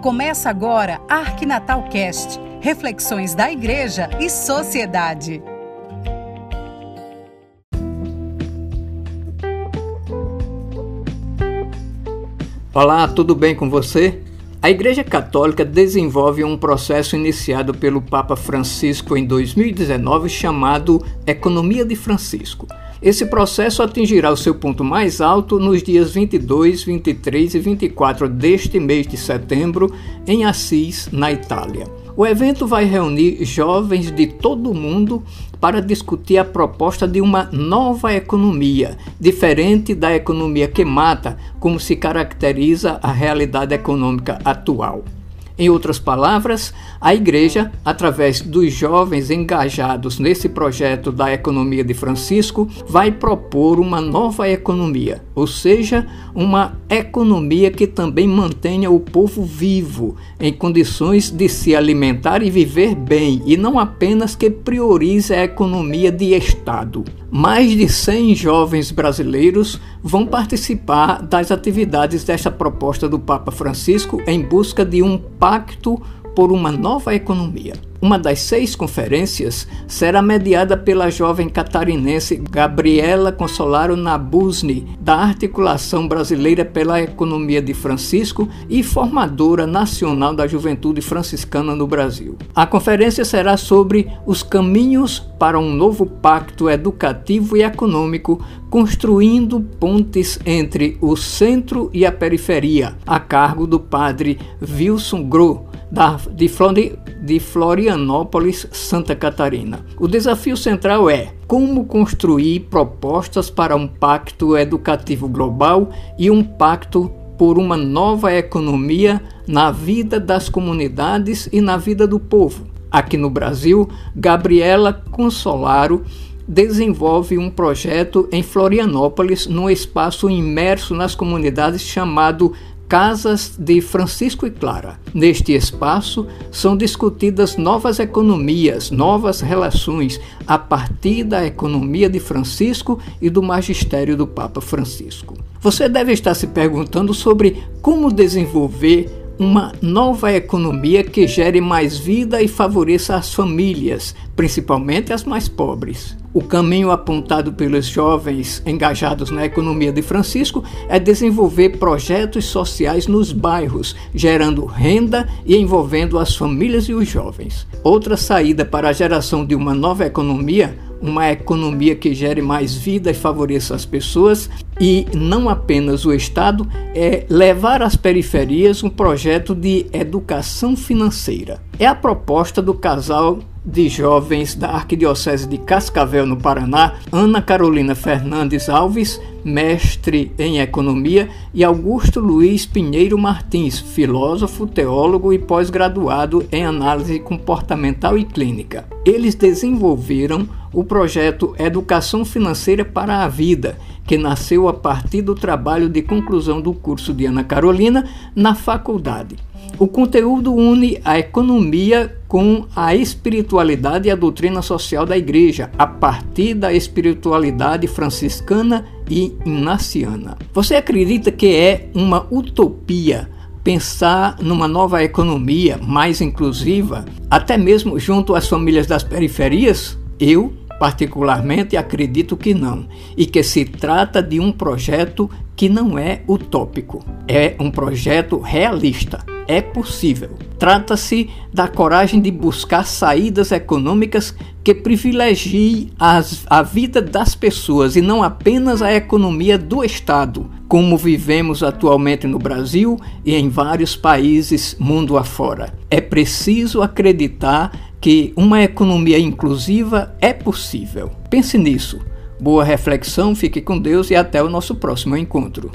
Começa agora Arquinatal Cast, reflexões da igreja e sociedade. Olá, tudo bem com você? A Igreja Católica desenvolve um processo iniciado pelo Papa Francisco em 2019 chamado Economia de Francisco. Esse processo atingirá o seu ponto mais alto nos dias 22, 23 e 24 deste mês de setembro em Assis, na Itália. O evento vai reunir jovens de todo o mundo para discutir a proposta de uma nova economia, diferente da economia que mata, como se caracteriza a realidade econômica atual. Em outras palavras, a Igreja, através dos jovens engajados nesse projeto da economia de Francisco, vai propor uma nova economia, ou seja, uma economia que também mantenha o povo vivo, em condições de se alimentar e viver bem, e não apenas que priorize a economia de Estado. Mais de 100 jovens brasileiros vão participar das atividades desta proposta do Papa Francisco em busca de um pacto por uma nova economia. Uma das seis conferências será mediada pela jovem catarinense Gabriela Consolaro Nabusni, da Articulação Brasileira pela Economia de Francisco e formadora nacional da juventude franciscana no Brasil. A conferência será sobre os caminhos para um novo pacto educativo e econômico, construindo pontes entre o centro e a periferia, a cargo do padre Wilson Gro da, de, Flori, de Florianópolis, Santa Catarina. O desafio central é como construir propostas para um pacto educativo global e um pacto por uma nova economia na vida das comunidades e na vida do povo. Aqui no Brasil, Gabriela Consolaro desenvolve um projeto em Florianópolis, num espaço imerso nas comunidades chamado Casas de Francisco e Clara. Neste espaço são discutidas novas economias, novas relações a partir da economia de Francisco e do magistério do Papa Francisco. Você deve estar se perguntando sobre como desenvolver uma nova economia que gere mais vida e favoreça as famílias, principalmente as mais pobres. O caminho apontado pelos jovens engajados na economia de Francisco é desenvolver projetos sociais nos bairros, gerando renda e envolvendo as famílias e os jovens. Outra saída para a geração de uma nova economia uma economia que gere mais vida e favoreça as pessoas e não apenas o Estado, é levar às periferias um projeto de educação financeira. É a proposta do casal de jovens da Arquidiocese de Cascavel, no Paraná, Ana Carolina Fernandes Alves, mestre em economia, e Augusto Luiz Pinheiro Martins, filósofo, teólogo e pós-graduado em análise comportamental e clínica. Eles desenvolveram o projeto Educação Financeira para a Vida, que nasceu a partir do trabalho de conclusão do curso de Ana Carolina na faculdade. O conteúdo une a economia com a espiritualidade e a doutrina social da Igreja, a partir da espiritualidade franciscana e inaciana. Você acredita que é uma utopia pensar numa nova economia mais inclusiva, até mesmo junto às famílias das periferias? Eu Particularmente acredito que não, e que se trata de um projeto que não é utópico, é um projeto realista, é possível. Trata-se da coragem de buscar saídas econômicas que privilegiem as, a vida das pessoas e não apenas a economia do Estado, como vivemos atualmente no Brasil e em vários países mundo afora. É preciso acreditar que uma economia inclusiva é possível. Pense nisso. Boa reflexão, fique com Deus e até o nosso próximo encontro.